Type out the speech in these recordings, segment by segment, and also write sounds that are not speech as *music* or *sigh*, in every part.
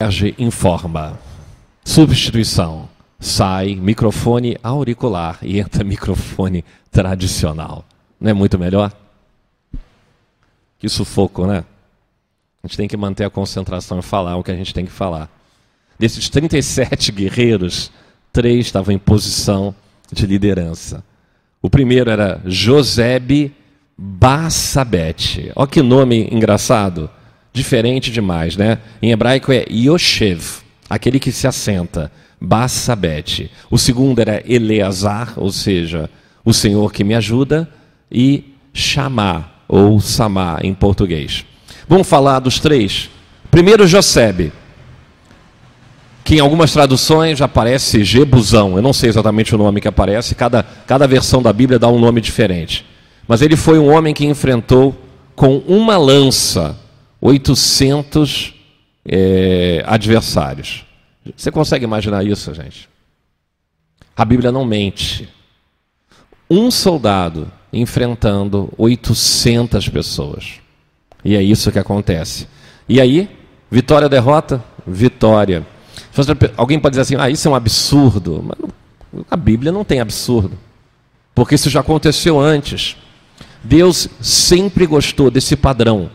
Serge informa. Substituição. Sai microfone auricular e entra microfone tradicional. Não é muito melhor? Que sufoco, né? A gente tem que manter a concentração e falar o que a gente tem que falar. Desses 37 guerreiros, três estavam em posição de liderança. O primeiro era Josebe Bassabete. Olha que nome engraçado diferente demais, né? Em hebraico é Yoshev, aquele que se assenta, Bassabete. O segundo era Eleazar, ou seja, o Senhor que me ajuda, e Chamá, ou Samá em português. Vamos falar dos três. Primeiro, Josebe, que em algumas traduções aparece Jebusão. Eu não sei exatamente o nome que aparece, cada, cada versão da Bíblia dá um nome diferente. Mas ele foi um homem que enfrentou com uma lança 800 é, adversários. Você consegue imaginar isso, gente? A Bíblia não mente. Um soldado enfrentando 800 pessoas. E é isso que acontece. E aí, vitória derrota? Vitória. Alguém pode dizer assim, ah, isso é um absurdo. Mas a Bíblia não tem absurdo. Porque isso já aconteceu antes. Deus sempre gostou desse padrão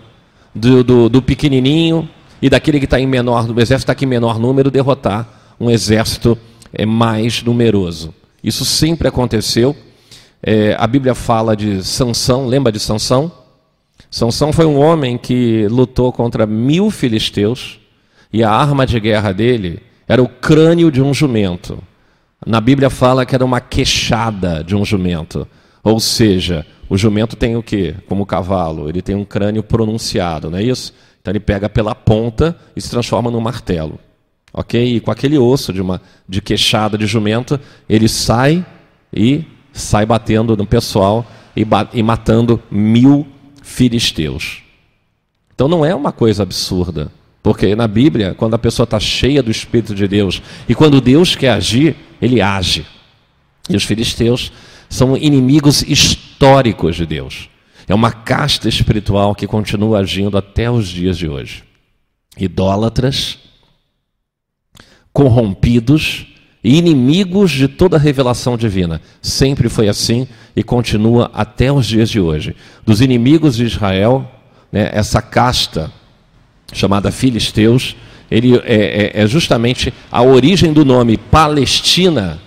do, do, do pequenininho e daquele que está em menor, do exército está aqui em menor número, derrotar um exército é, mais numeroso. Isso sempre aconteceu. É, a Bíblia fala de Sansão, lembra de Sansão? Sansão foi um homem que lutou contra mil filisteus e a arma de guerra dele era o crânio de um jumento. Na Bíblia fala que era uma queixada de um jumento. Ou seja, o jumento tem o quê? Como o cavalo, ele tem um crânio pronunciado, não é isso? Então ele pega pela ponta e se transforma num martelo. Ok? E com aquele osso de uma de queixada de jumento, ele sai e sai batendo no pessoal e, e matando mil filisteus. Então não é uma coisa absurda. Porque na Bíblia, quando a pessoa está cheia do Espírito de Deus e quando Deus quer agir, ele age. E os filisteus são inimigos históricos de Deus. É uma casta espiritual que continua agindo até os dias de hoje. Idólatras, corrompidos e inimigos de toda a revelação divina. Sempre foi assim e continua até os dias de hoje. Dos inimigos de Israel, né, essa casta chamada Filisteus, ele é, é, é justamente a origem do nome Palestina,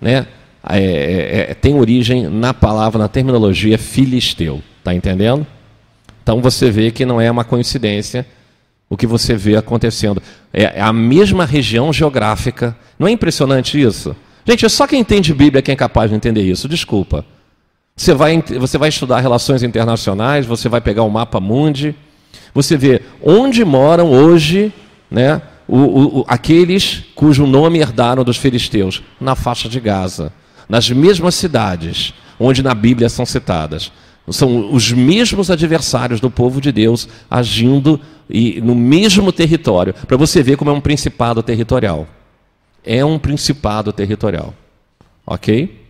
né? É, é, é, tem origem na palavra, na terminologia filisteu. Está entendendo? Então você vê que não é uma coincidência o que você vê acontecendo. É, é a mesma região geográfica. Não é impressionante isso? Gente, é só quem entende Bíblia quem é capaz de entender isso. Desculpa. Você vai, você vai estudar relações internacionais, você vai pegar o mapa mundi, você vê onde moram hoje né, o, o, aqueles cujo nome herdaram dos filisteus, na faixa de Gaza nas mesmas cidades onde na Bíblia são citadas. São os mesmos adversários do povo de Deus agindo e no mesmo território, para você ver como é um principado territorial. É um principado territorial. Ok?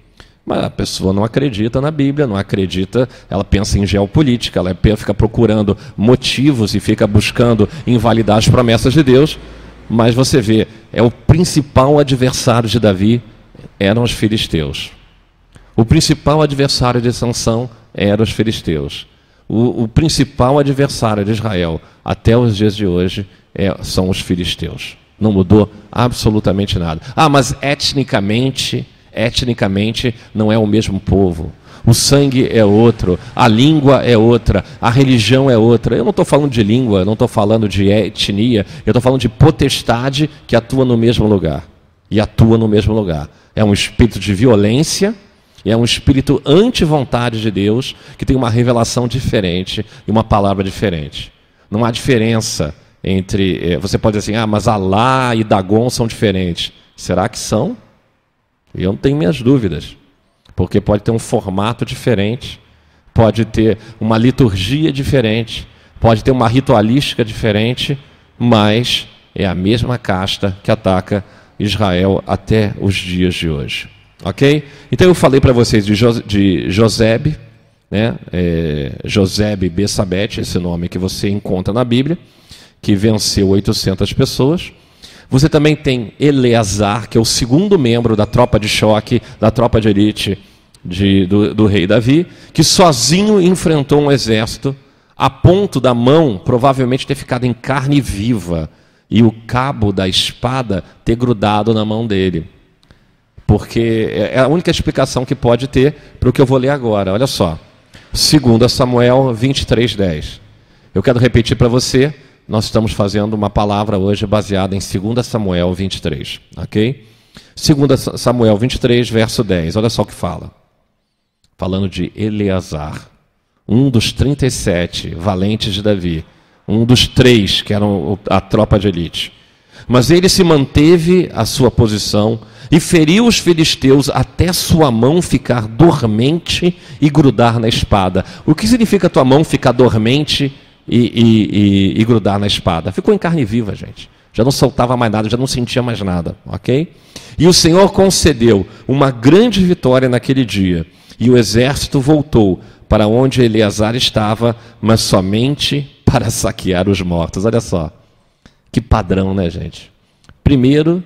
Mas a pessoa não acredita na Bíblia, não acredita, ela pensa em geopolítica, ela fica procurando motivos e fica buscando invalidar as promessas de Deus. Mas você vê, é o principal adversário de Davi eram os filisteus. O principal adversário de Sansão eram os filisteus. O, o principal adversário de Israel até os dias de hoje é, são os filisteus. Não mudou absolutamente nada. Ah, mas etnicamente, etnicamente não é o mesmo povo. O sangue é outro, a língua é outra, a religião é outra. Eu não estou falando de língua, não estou falando de etnia, eu estou falando de potestade que atua no mesmo lugar. E atua no mesmo lugar é um espírito de violência é um espírito anti-vontade de Deus que tem uma revelação diferente e uma palavra diferente. Não há diferença entre. Eh, você pode dizer assim, ah, mas Alá e Dagon são diferentes. Será que são? Eu não tenho minhas dúvidas. Porque pode ter um formato diferente, pode ter uma liturgia diferente, pode ter uma ritualística diferente, mas é a mesma casta que ataca Israel até os dias de hoje. Ok? Então eu falei para vocês de, jo de Josebe, né? É, Josebe Bessabete, esse nome que você encontra na Bíblia, que venceu 800 pessoas. Você também tem Eleazar, que é o segundo membro da tropa de choque, da tropa de elite de, do, do rei Davi, que sozinho enfrentou um exército a ponto da mão provavelmente ter ficado em carne viva e o cabo da espada ter grudado na mão dele. Porque é a única explicação que pode ter para o que eu vou ler agora. Olha só. 2 Samuel 23, 10. Eu quero repetir para você nós estamos fazendo uma palavra hoje baseada em 2 Samuel 23, ok? 2 Samuel 23, verso 10, olha só o que fala. Falando de Eleazar, um dos 37 valentes de Davi, um dos três que eram a tropa de elite. Mas ele se manteve a sua posição e feriu os filisteus até sua mão ficar dormente e grudar na espada. O que significa tua mão ficar dormente e, e, e, e grudar na espada. Ficou em carne viva, gente. Já não soltava mais nada, já não sentia mais nada, ok? E o Senhor concedeu uma grande vitória naquele dia. E o exército voltou para onde Eleazar estava, mas somente para saquear os mortos. Olha só. Que padrão, né, gente? Primeiro,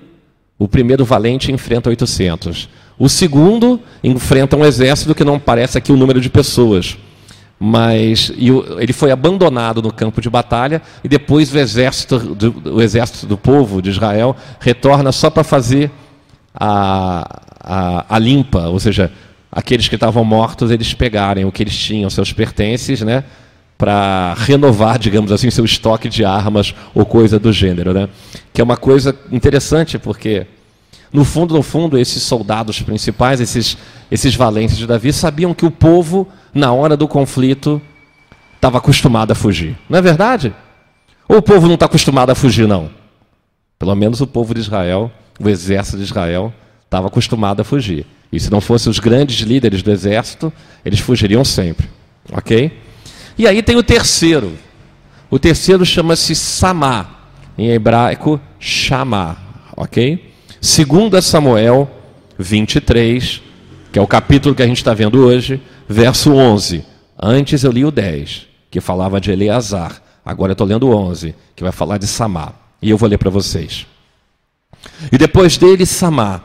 o primeiro valente enfrenta 800. O segundo enfrenta um exército que não parece aqui o número de pessoas mas ele foi abandonado no campo de batalha e depois o exército do, o exército do povo de Israel retorna só para fazer a, a, a, limpa, ou seja, aqueles que estavam mortos eles pegarem o que eles tinham, seus pertences, né, para renovar, digamos assim, seu estoque de armas ou coisa do gênero, né? Que é uma coisa interessante porque no fundo, no fundo, esses soldados principais, esses, esses valentes de Davi, sabiam que o povo, na hora do conflito, estava acostumado a fugir. Não é verdade? Ou o povo não está acostumado a fugir, não? Pelo menos o povo de Israel, o exército de Israel, estava acostumado a fugir. E se não fossem os grandes líderes do exército, eles fugiriam sempre. Ok? E aí tem o terceiro. O terceiro chama-se Samá. Em hebraico, Shamá. Ok? 2 Samuel 23, que é o capítulo que a gente está vendo hoje, verso 11. Antes eu li o 10, que falava de Eleazar. Agora eu estou lendo o 11, que vai falar de Samá. E eu vou ler para vocês. E depois dele, Samá,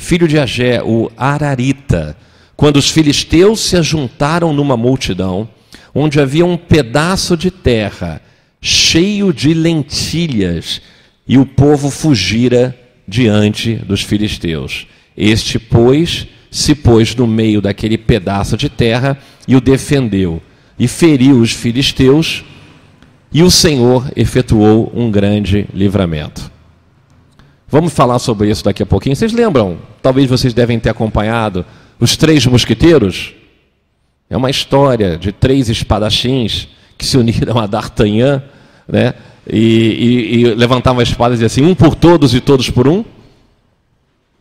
filho de Agé, o Ararita, quando os filisteus se ajuntaram numa multidão, onde havia um pedaço de terra cheio de lentilhas, e o povo fugira diante dos filisteus. Este, pois, se pôs no meio daquele pedaço de terra e o defendeu, e feriu os filisteus, e o Senhor efetuou um grande livramento. Vamos falar sobre isso daqui a pouquinho. Vocês lembram? Talvez vocês devem ter acompanhado os três mosquiteiros. É uma história de três espadachins que se uniram a D'Artagnan, né? e, e, e levantava a espada e dizia assim: um por todos e todos por um?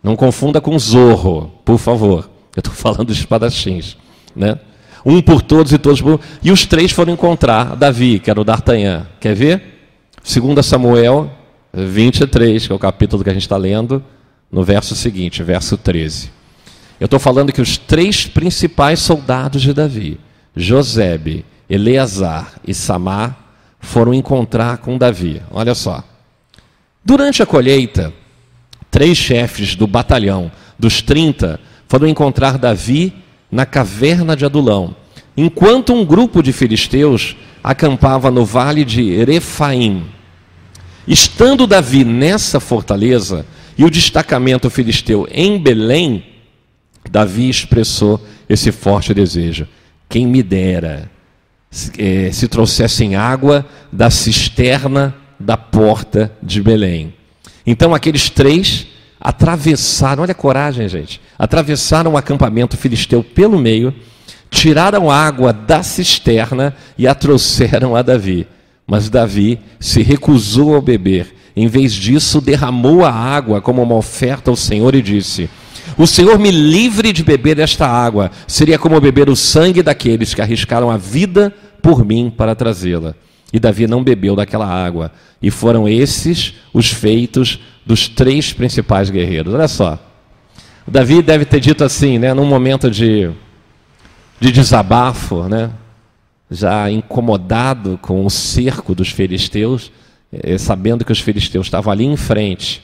Não confunda com Zorro, por favor. Eu estou falando dos espadachins. Né? Um por todos e todos por um. E os três foram encontrar Davi, que era o D'Artagnan. Quer ver? 2 Samuel 23, que é o capítulo que a gente está lendo, no verso seguinte, verso 13. Eu estou falando que os três principais soldados de Davi, Josebe, Eleazar e Samar, foram encontrar com Davi. Olha só. Durante a colheita, três chefes do batalhão dos 30 foram encontrar Davi na caverna de Adulão, enquanto um grupo de filisteus acampava no vale de Refaim. Estando Davi nessa fortaleza e o destacamento filisteu em Belém, Davi expressou esse forte desejo: quem me dera é, se trouxessem água da cisterna da porta de Belém. Então aqueles três atravessaram, olha a coragem, gente, atravessaram o acampamento filisteu pelo meio, tiraram água da cisterna e a trouxeram a Davi. Mas Davi se recusou a beber. Em vez disso, derramou a água como uma oferta ao Senhor e disse: o Senhor me livre de beber esta água. Seria como beber o sangue daqueles que arriscaram a vida por mim para trazê-la. E Davi não bebeu daquela água. E foram esses os feitos dos três principais guerreiros. Olha só. Davi deve ter dito assim, né, num momento de, de desabafo, né, já incomodado com o cerco dos filisteus, eh, sabendo que os filisteus estavam ali em frente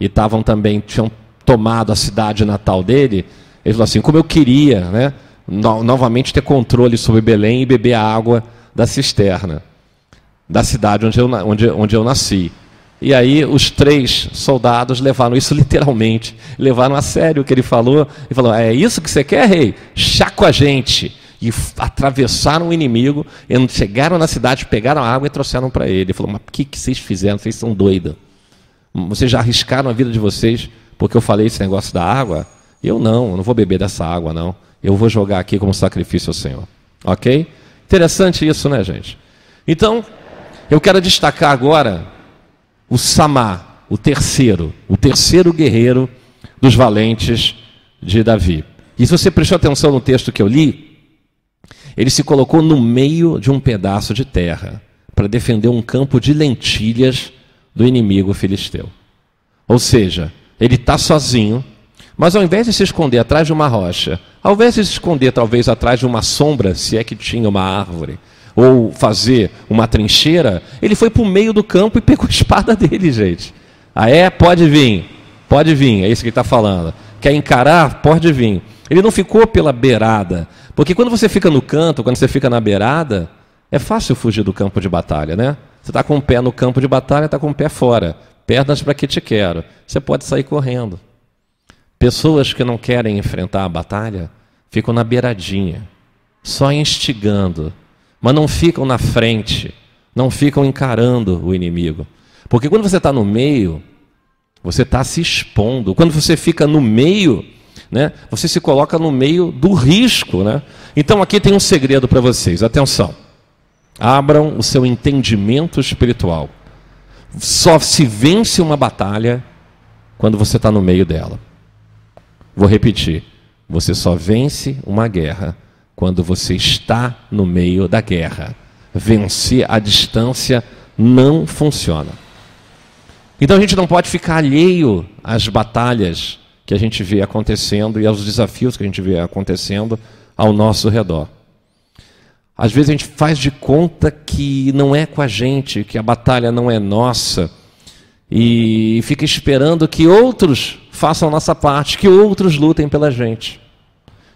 e estavam também, tinham tomado a cidade natal dele, ele falou assim, como eu queria, né, no, novamente ter controle sobre Belém e beber a água da cisterna, da cidade onde eu, onde, onde eu nasci. E aí os três soldados levaram isso literalmente, levaram a sério o que ele falou, e falou: É isso que você quer, rei? Chá com a gente. E atravessaram o inimigo, chegaram na cidade, pegaram a água e trouxeram para ele. Ele falou: Mas o que, que vocês fizeram? Vocês são doidos. Vocês já arriscaram a vida de vocês porque eu falei esse negócio da água? Eu não, eu não vou beber dessa água, não. Eu vou jogar aqui como sacrifício ao Senhor. Ok? Interessante isso, né, gente? Então, eu quero destacar agora o Samá, o terceiro, o terceiro guerreiro dos valentes de Davi. E se você prestou atenção no texto que eu li, ele se colocou no meio de um pedaço de terra para defender um campo de lentilhas do inimigo filisteu. Ou seja, ele está sozinho, mas ao invés de se esconder atrás de uma rocha, ao invés de se esconder talvez atrás de uma sombra, se é que tinha uma árvore, ou fazer uma trincheira, ele foi para o meio do campo e pegou a espada *laughs* dele, gente. Ah, é? Pode vir, pode vir, é isso que ele está falando. Quer encarar? Pode vir. Ele não ficou pela beirada, porque quando você fica no canto, quando você fica na beirada, é fácil fugir do campo de batalha, né? Você está com o pé no campo de batalha, está com o pé fora. Pernas para que te quero. Você pode sair correndo. Pessoas que não querem enfrentar a batalha ficam na beiradinha, só instigando, mas não ficam na frente, não ficam encarando o inimigo. Porque quando você está no meio, você está se expondo. Quando você fica no meio, né, você se coloca no meio do risco. Né? Então aqui tem um segredo para vocês, atenção. Abram o seu entendimento espiritual. Só se vence uma batalha quando você está no meio dela. Vou repetir: você só vence uma guerra quando você está no meio da guerra. Vencer à distância não funciona. Então a gente não pode ficar alheio às batalhas que a gente vê acontecendo e aos desafios que a gente vê acontecendo ao nosso redor. Às vezes a gente faz de conta que não é com a gente, que a batalha não é nossa, e fica esperando que outros façam a nossa parte, que outros lutem pela gente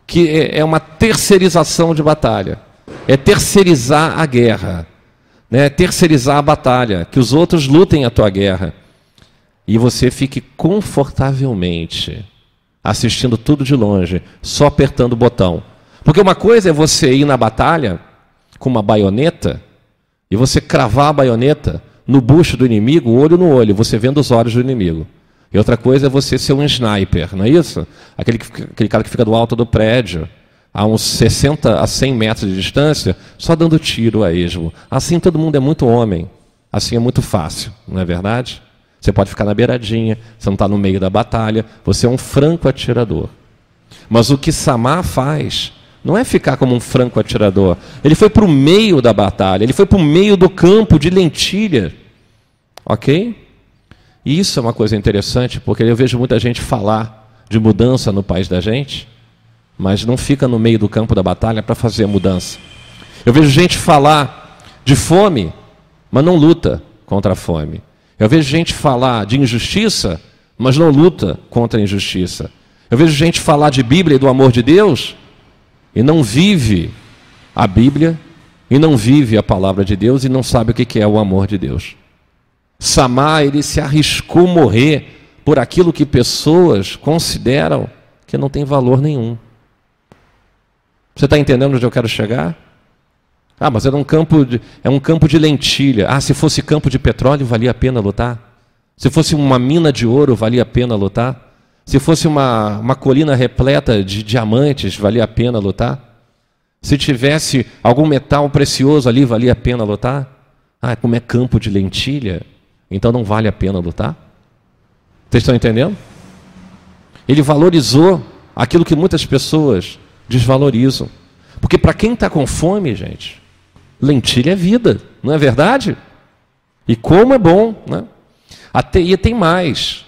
que é, é uma terceirização de batalha. É terceirizar a guerra. Né? É terceirizar a batalha. Que os outros lutem a tua guerra. E você fique confortavelmente assistindo tudo de longe, só apertando o botão. Porque uma coisa é você ir na batalha com uma baioneta e você cravar a baioneta no bucho do inimigo, olho no olho, você vendo os olhos do inimigo. E outra coisa é você ser um sniper, não é isso? Aquele, que, aquele cara que fica do alto do prédio, a uns 60 a 100 metros de distância, só dando tiro a esmo. Assim todo mundo é muito homem. Assim é muito fácil, não é verdade? Você pode ficar na beiradinha, você não está no meio da batalha, você é um franco atirador. Mas o que Samar faz não é ficar como um franco atirador. Ele foi para o meio da batalha, ele foi para o meio do campo de lentilha. Ok? E isso é uma coisa interessante, porque eu vejo muita gente falar de mudança no país da gente, mas não fica no meio do campo da batalha para fazer a mudança. Eu vejo gente falar de fome, mas não luta contra a fome. Eu vejo gente falar de injustiça, mas não luta contra a injustiça. Eu vejo gente falar de Bíblia e do amor de Deus e não vive a Bíblia e não vive a palavra de Deus e não sabe o que é o amor de Deus. Samar, ele se arriscou morrer por aquilo que pessoas consideram que não tem valor nenhum. Você está entendendo onde eu quero chegar? Ah, mas era um campo de, é um campo de lentilha. Ah, se fosse campo de petróleo, valia a pena lutar? Se fosse uma mina de ouro, valia a pena lutar? Se fosse uma, uma colina repleta de diamantes, valia a pena lutar? Se tivesse algum metal precioso ali, valia a pena lutar? Ah, como é campo de lentilha, então não vale a pena lutar? Vocês estão entendendo? Ele valorizou aquilo que muitas pessoas desvalorizam. Porque para quem está com fome, gente, lentilha é vida, não é verdade? E como é bom, né? Até, e tem mais.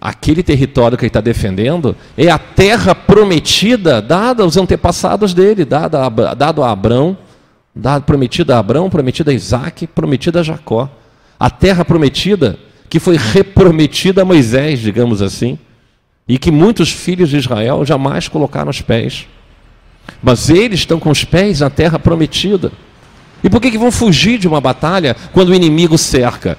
Aquele território que ele está defendendo é a terra prometida dada aos antepassados dele, dada a, dado a Abraão, dado, prometida a Abraão, prometida a Isaac, prometida a Jacó. A terra prometida que foi reprometida a Moisés, digamos assim, e que muitos filhos de Israel jamais colocaram os pés. Mas eles estão com os pés na terra prometida. E por que, que vão fugir de uma batalha quando o inimigo cerca?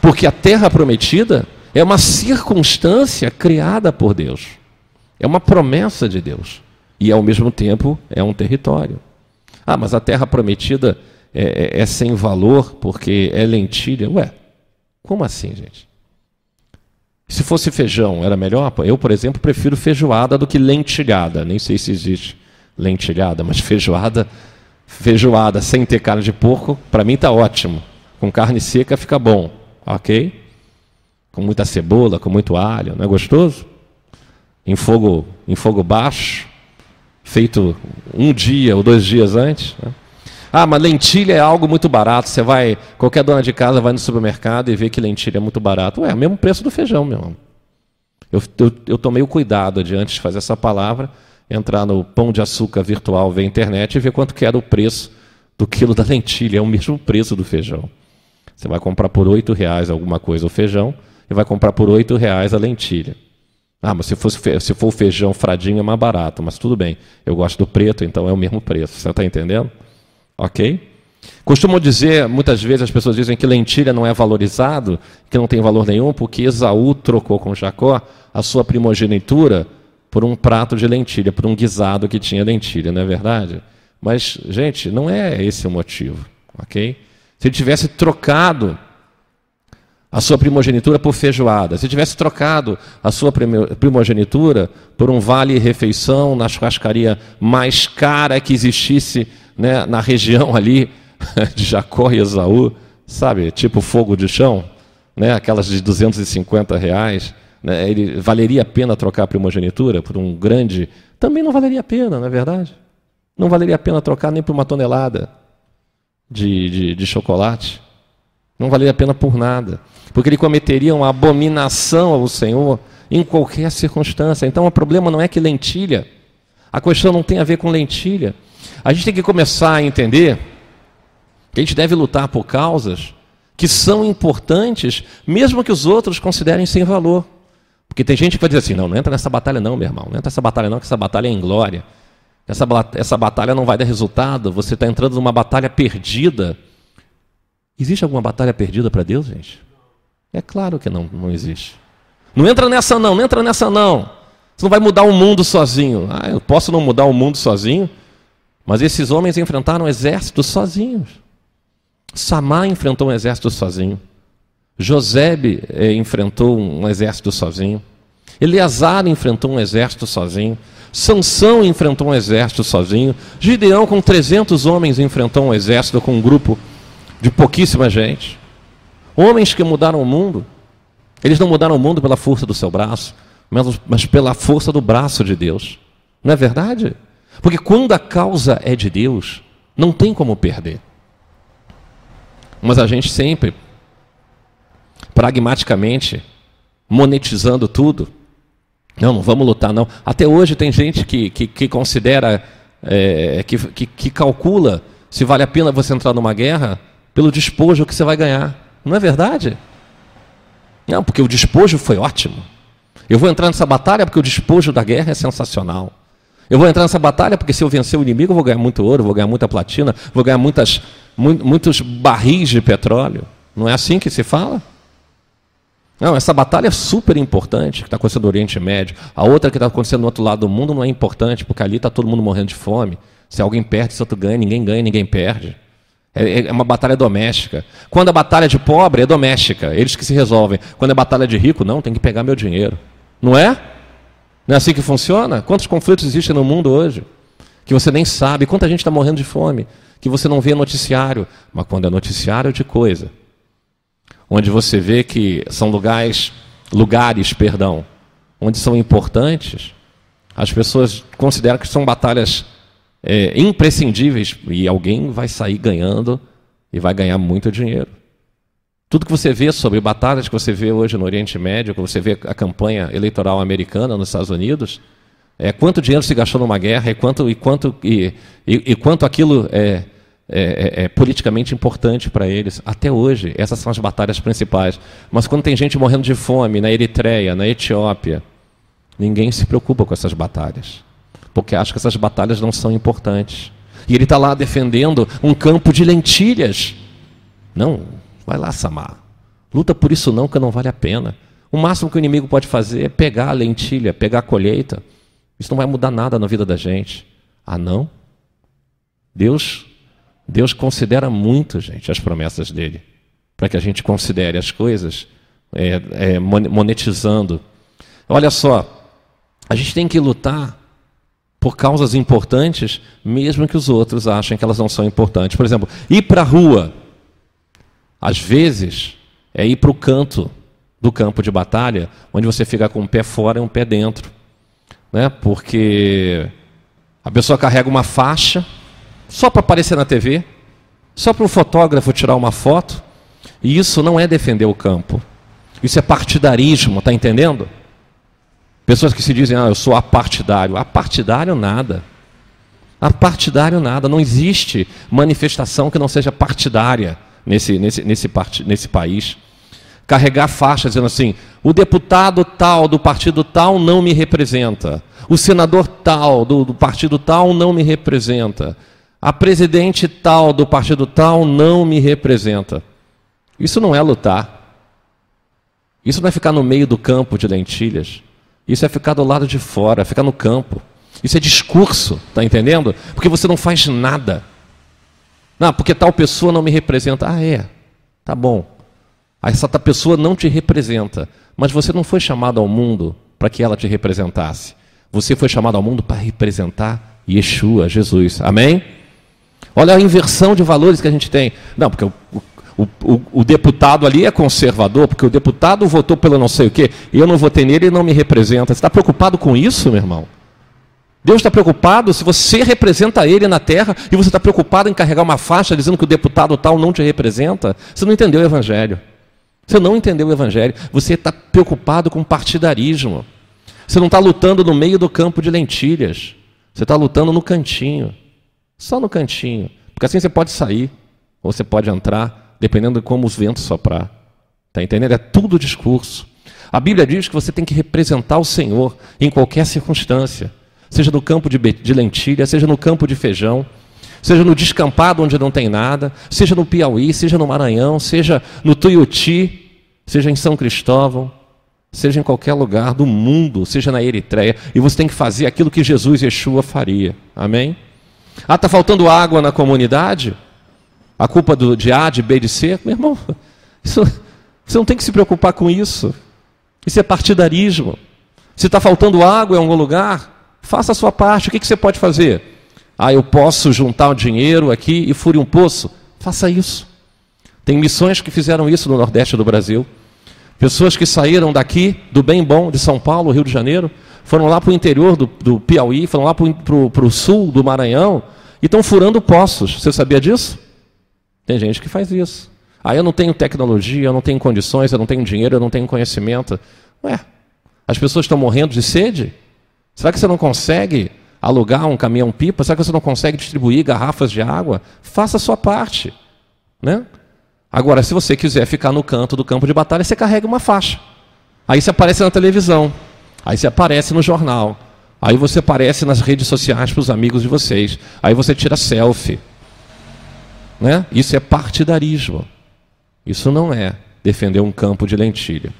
Porque a terra prometida é uma circunstância criada por Deus. É uma promessa de Deus. E ao mesmo tempo é um território. Ah, mas a terra prometida é, é, é sem valor porque é lentilha. Ué, como assim, gente? Se fosse feijão, era melhor? Eu, por exemplo, prefiro feijoada do que lentilhada. Nem sei se existe lentilhada, mas feijoada, feijoada sem ter carne de porco, para mim está ótimo. Com carne seca fica bom, ok? Com muita cebola, com muito alho, não é gostoso? Em fogo, em fogo baixo, feito um dia ou dois dias antes. Né? Ah, mas lentilha é algo muito barato. Você vai, qualquer dona de casa vai no supermercado e vê que lentilha é muito barato. Ué, é o mesmo preço do feijão, meu irmão. Eu, eu, eu tomei o cuidado de, antes de fazer essa palavra, entrar no pão de açúcar virtual, ver a internet e ver quanto que era o preço do quilo da lentilha. É o mesmo preço do feijão. Você vai comprar por oito reais alguma coisa o feijão e vai comprar por oito reais a lentilha. Ah, mas se, fosse, se for o feijão fradinho é mais barato, mas tudo bem. Eu gosto do preto, então é o mesmo preço. Você está entendendo? Ok? Costumo dizer, muitas vezes as pessoas dizem que lentilha não é valorizado, que não tem valor nenhum, porque Esaú trocou com Jacó a sua primogenitura por um prato de lentilha, por um guisado que tinha lentilha, não é verdade? Mas, gente, não é esse o motivo, ok? Se ele tivesse trocado a sua primogenitura por feijoada, se tivesse trocado a sua primogenitura por um vale-refeição na churrascaria mais cara que existisse né, na região *laughs* ali de Jacó e Esaú, sabe, tipo fogo de chão, né, aquelas de 250 reais, né, ele valeria a pena trocar a primogenitura por um grande? Também não valeria a pena, não é verdade? Não valeria a pena trocar nem por uma tonelada de, de, de chocolate. Não valeria a pena por nada. Porque ele cometeria uma abominação ao Senhor em qualquer circunstância. Então o problema não é que lentilha. A questão não tem a ver com lentilha. A gente tem que começar a entender que a gente deve lutar por causas que são importantes, mesmo que os outros considerem sem valor. Porque tem gente que vai dizer assim: não, não entra nessa batalha, não, meu irmão, não entra nessa batalha, não, que essa batalha é em glória. Essa, essa batalha não vai dar resultado, você está entrando numa batalha perdida. Existe alguma batalha perdida para Deus, gente? É claro que não, não existe. Não entra nessa, não, não entra nessa, não. Você não vai mudar o mundo sozinho. Ah, eu posso não mudar o mundo sozinho? Mas esses homens enfrentaram exércitos sozinhos. Samá enfrentou um exército sozinho. Josebe eh, enfrentou um exército sozinho. Eleazar enfrentou um exército sozinho. Sansão enfrentou um exército sozinho. Gideão, com 300 homens, enfrentou um exército com um grupo de pouquíssima gente. Homens que mudaram o mundo. Eles não mudaram o mundo pela força do seu braço, mas pela força do braço de Deus. Não é verdade? Porque quando a causa é de Deus, não tem como perder. Mas a gente sempre, pragmaticamente, monetizando tudo, não, não vamos lutar, não. Até hoje tem gente que, que, que considera, é, que, que, que calcula se vale a pena você entrar numa guerra pelo despojo que você vai ganhar. Não é verdade? Não, porque o despojo foi ótimo. Eu vou entrar nessa batalha porque o despojo da guerra é sensacional. Eu vou entrar nessa batalha porque se eu vencer o inimigo, eu vou ganhar muito ouro, vou ganhar muita platina, vou ganhar muitas, muitos barris de petróleo. Não é assim que se fala? Não, essa batalha é super importante que está acontecendo no Oriente Médio. A outra que está acontecendo no outro lado do mundo não é importante, porque ali está todo mundo morrendo de fome. Se alguém perde, se outro ganha, ninguém ganha, ninguém perde. É, é uma batalha doméstica. Quando a batalha de pobre é doméstica, eles que se resolvem. Quando é batalha de rico, não, tem que pegar meu dinheiro. Não é? Não é assim que funciona? Quantos conflitos existem no mundo hoje? Que você nem sabe. Quanta gente está morrendo de fome? Que você não vê noticiário. Mas quando é noticiário de coisa, onde você vê que são lugares, lugares, perdão, onde são importantes, as pessoas consideram que são batalhas é, imprescindíveis e alguém vai sair ganhando e vai ganhar muito dinheiro. Tudo que você vê sobre batalhas que você vê hoje no Oriente Médio, que você vê a campanha eleitoral americana nos Estados Unidos, é quanto dinheiro se gastou numa guerra e quanto, e quanto, e, e, e quanto aquilo é, é, é, é politicamente importante para eles. Até hoje, essas são as batalhas principais. Mas quando tem gente morrendo de fome na Eritreia, na Etiópia, ninguém se preocupa com essas batalhas, porque acha que essas batalhas não são importantes. E ele está lá defendendo um campo de lentilhas. Não, vai lá, Samar. Luta por isso não, que não vale a pena. O máximo que o inimigo pode fazer é pegar a lentilha, pegar a colheita. Isso não vai mudar nada na vida da gente. Ah, não? Deus, Deus considera muito, gente, as promessas dele, para que a gente considere as coisas é, é, monetizando. Olha só, a gente tem que lutar por causas importantes, mesmo que os outros achem que elas não são importantes. Por exemplo, ir para a rua, às vezes, é ir para o canto do campo de batalha, onde você fica com um pé fora e um pé dentro. Né? Porque a pessoa carrega uma faixa só para aparecer na TV, só para um fotógrafo tirar uma foto, e isso não é defender o campo. Isso é partidarismo, tá entendendo? Pessoas que se dizem, ah, eu sou apartidário. Apartidário nada. Apartidário nada. Não existe manifestação que não seja partidária nesse, nesse, nesse, part... nesse país carregar faixa dizendo assim: o deputado tal do partido tal não me representa, o senador tal do, do partido tal não me representa, a presidente tal do partido tal não me representa. Isso não é lutar. Isso não é ficar no meio do campo de lentilhas. Isso é ficar do lado de fora, ficar no campo. Isso é discurso, tá entendendo? Porque você não faz nada. Não, porque tal pessoa não me representa. Ah, é. Tá bom. Essa pessoa não te representa, mas você não foi chamado ao mundo para que ela te representasse. Você foi chamado ao mundo para representar Yeshua, Jesus. Amém? Olha a inversão de valores que a gente tem. Não, porque o, o, o, o deputado ali é conservador, porque o deputado votou pelo não sei o quê, eu não votei nele e não me representa. Você está preocupado com isso, meu irmão? Deus está preocupado se você representa Ele na terra e você está preocupado em carregar uma faixa dizendo que o deputado tal não te representa. Você não entendeu o Evangelho. Você não entendeu o Evangelho. Você está preocupado com partidarismo. Você não está lutando no meio do campo de lentilhas. Você está lutando no cantinho. Só no cantinho. Porque assim você pode sair, ou você pode entrar, dependendo de como os ventos soprar. Está entendendo? É tudo discurso. A Bíblia diz que você tem que representar o Senhor em qualquer circunstância. Seja no campo de, lentilha, seja no campo de feijão, seja no descampado onde não tem nada, seja no Piauí, seja no Maranhão, seja no Tuiuti, seja em São Cristóvão, seja em qualquer lugar do mundo, seja na Eritreia, e você tem que fazer aquilo que Jesus Yeshua faria. Amém? Ah, está faltando água na comunidade? A culpa do, de A, de B, de C? Meu irmão, *laughs* isso, você não tem que se preocupar com isso. Isso é partidarismo. Se está faltando água em algum lugar, faça a sua parte. O que, que você pode fazer? Ah, eu posso juntar o dinheiro aqui e fure um poço. Faça isso. Tem missões que fizeram isso no Nordeste do Brasil. Pessoas que saíram daqui, do bem bom de São Paulo, Rio de Janeiro, foram lá para o interior do, do, Piauí, foram lá para o sul do Maranhão e estão furando poços. Você sabia disso? Tem gente que faz isso. Ah, eu não tenho tecnologia, eu não tenho condições, eu não tenho dinheiro, eu não tenho conhecimento. Ué, as pessoas estão morrendo de sede? Será que você não consegue alugar um caminhão-pipa? Será que você não consegue distribuir garrafas de água? Faça a sua parte. Né? Agora, se você quiser ficar no canto do campo de batalha, você carrega uma faixa. Aí você aparece na televisão. Aí você aparece no jornal. Aí você aparece nas redes sociais para os amigos de vocês. Aí você tira selfie. Né? Isso é partidarismo. Isso não é defender um campo de lentilha.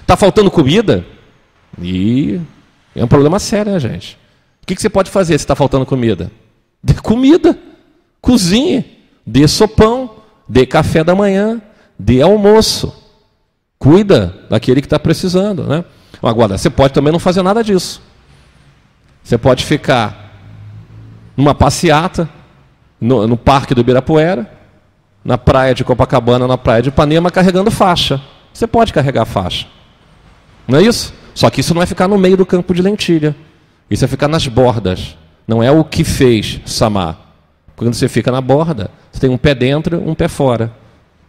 Está faltando comida? E é um problema sério, né, gente? O que, que você pode fazer se está faltando comida? Dê comida, cozinhe, dê sopão, dê café da manhã, dê almoço. Cuida daquele que está precisando. Né? Agora, você pode também não fazer nada disso. Você pode ficar numa passeata, no, no Parque do Ibirapuera, na praia de Copacabana, na praia de Ipanema, carregando faixa. Você pode carregar faixa. Não é isso? Só que isso não é ficar no meio do campo de lentilha. Isso é ficar nas bordas. Não é o que fez Samar. Quando você fica na borda, você tem um pé dentro, um pé fora.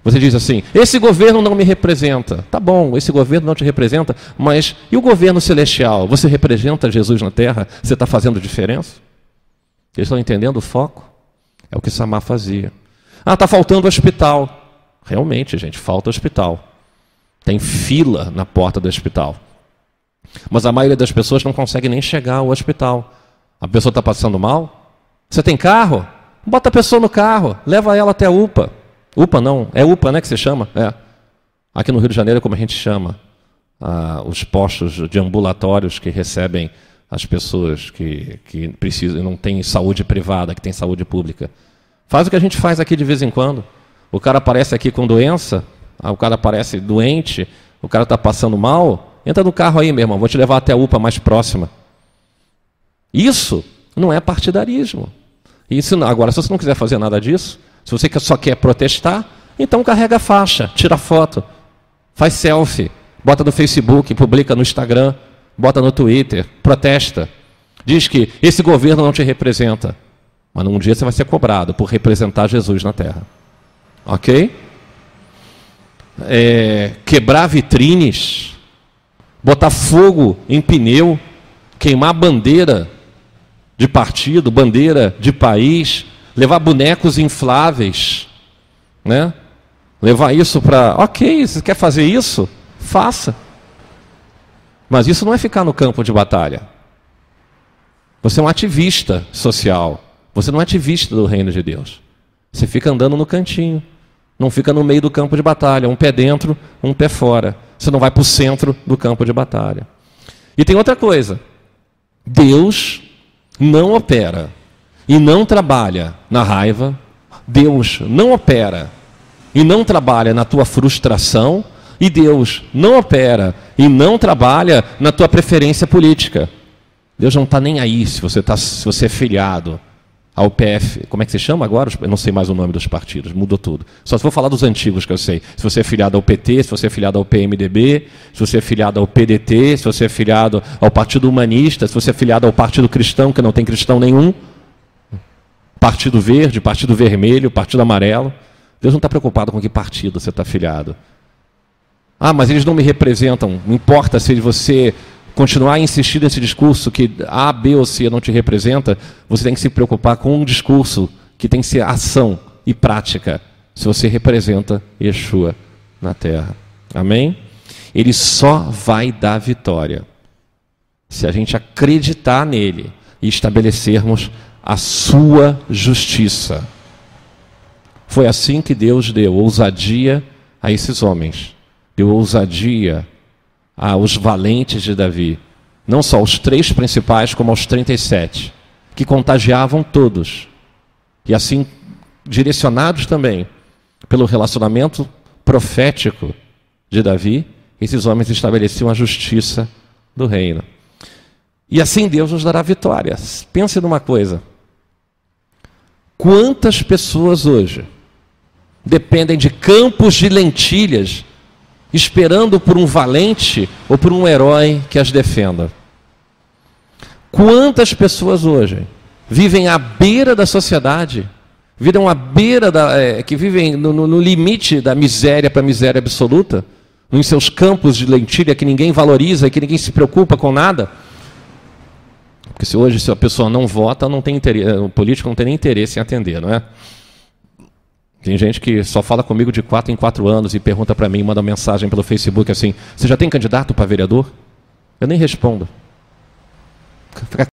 Você diz assim: esse governo não me representa. Tá bom, esse governo não te representa, mas e o governo celestial? Você representa Jesus na terra? Você está fazendo diferença? Eles estão entendendo o foco? É o que Samar fazia. Ah, está faltando hospital. Realmente, gente, falta hospital. Tem fila na porta do hospital. Mas a maioria das pessoas não consegue nem chegar ao hospital. A pessoa está passando mal? Você tem carro? Bota a pessoa no carro, leva ela até a UPA. UPA não, é UPA, né, que se chama? É. Aqui no Rio de Janeiro, como a gente chama, ah, os postos de ambulatórios que recebem as pessoas que, que precisam, não têm saúde privada, que têm saúde pública. Faz o que a gente faz aqui de vez em quando. O cara aparece aqui com doença, ah, o cara aparece doente, o cara está passando mal, entra no carro aí, meu irmão, vou te levar até a UPA mais próxima. Isso não é partidarismo. Isso, agora, se você não quiser fazer nada disso, se você só quer protestar, então carrega a faixa, tira foto, faz selfie, bota no Facebook, publica no Instagram, bota no Twitter, protesta. Diz que esse governo não te representa. Mas num dia você vai ser cobrado por representar Jesus na terra. Ok? É, quebrar vitrines, botar fogo em pneu, queimar bandeira de partido, bandeira de país, levar bonecos infláveis, né? Levar isso para, ok, você quer fazer isso? Faça. Mas isso não é ficar no campo de batalha. Você é um ativista social. Você não é ativista do reino de Deus. Você fica andando no cantinho. Não fica no meio do campo de batalha. Um pé dentro, um pé fora. Você não vai para o centro do campo de batalha. E tem outra coisa. Deus não opera e não trabalha na raiva, Deus não opera e não trabalha na tua frustração, e Deus não opera e não trabalha na tua preferência política. Deus não está nem aí se você, tá, se você é filiado ao PF. Como é que se chama agora? Eu não sei mais o nome dos partidos, mudou tudo. Só se vou falar dos antigos que eu sei. Se você é filiado ao PT, se você é filiado ao PMDB, se você é filiado ao PDT, se você é filiado ao Partido Humanista, se você é filiado ao Partido Cristão, que não tem cristão nenhum. Partido Verde, Partido Vermelho, Partido Amarelo. Deus não está preocupado com que partido você está filiado. Ah, mas eles não me representam. Não importa se você continuar a insistir nesse discurso que A, B ou C não te representa, você tem que se preocupar com um discurso que tem que ser ação e prática, se você representa Yeshua na terra. Amém? Ele só vai dar vitória se a gente acreditar nele e estabelecermos a sua justiça. Foi assim que Deus deu ousadia a esses homens, deu ousadia aos valentes de Davi, não só os três principais, como aos 37, que contagiavam todos, e assim direcionados também pelo relacionamento profético de Davi, esses homens estabeleciam a justiça do reino. E assim Deus nos dará vitórias. Pense numa coisa: Quantas pessoas hoje dependem de campos de lentilhas, esperando por um valente ou por um herói que as defenda? Quantas pessoas hoje vivem à beira da sociedade, vivem à beira da, é, que vivem no, no, no limite da miséria para a miséria absoluta, em seus campos de lentilha que ninguém valoriza, que ninguém se preocupa com nada? Porque se hoje se a pessoa não vota, não tem interesse, o político não tem nem interesse em atender, não é? Tem gente que só fala comigo de quatro em quatro anos e pergunta para mim, manda mensagem pelo Facebook assim: "Você já tem candidato para vereador?" Eu nem respondo. Fica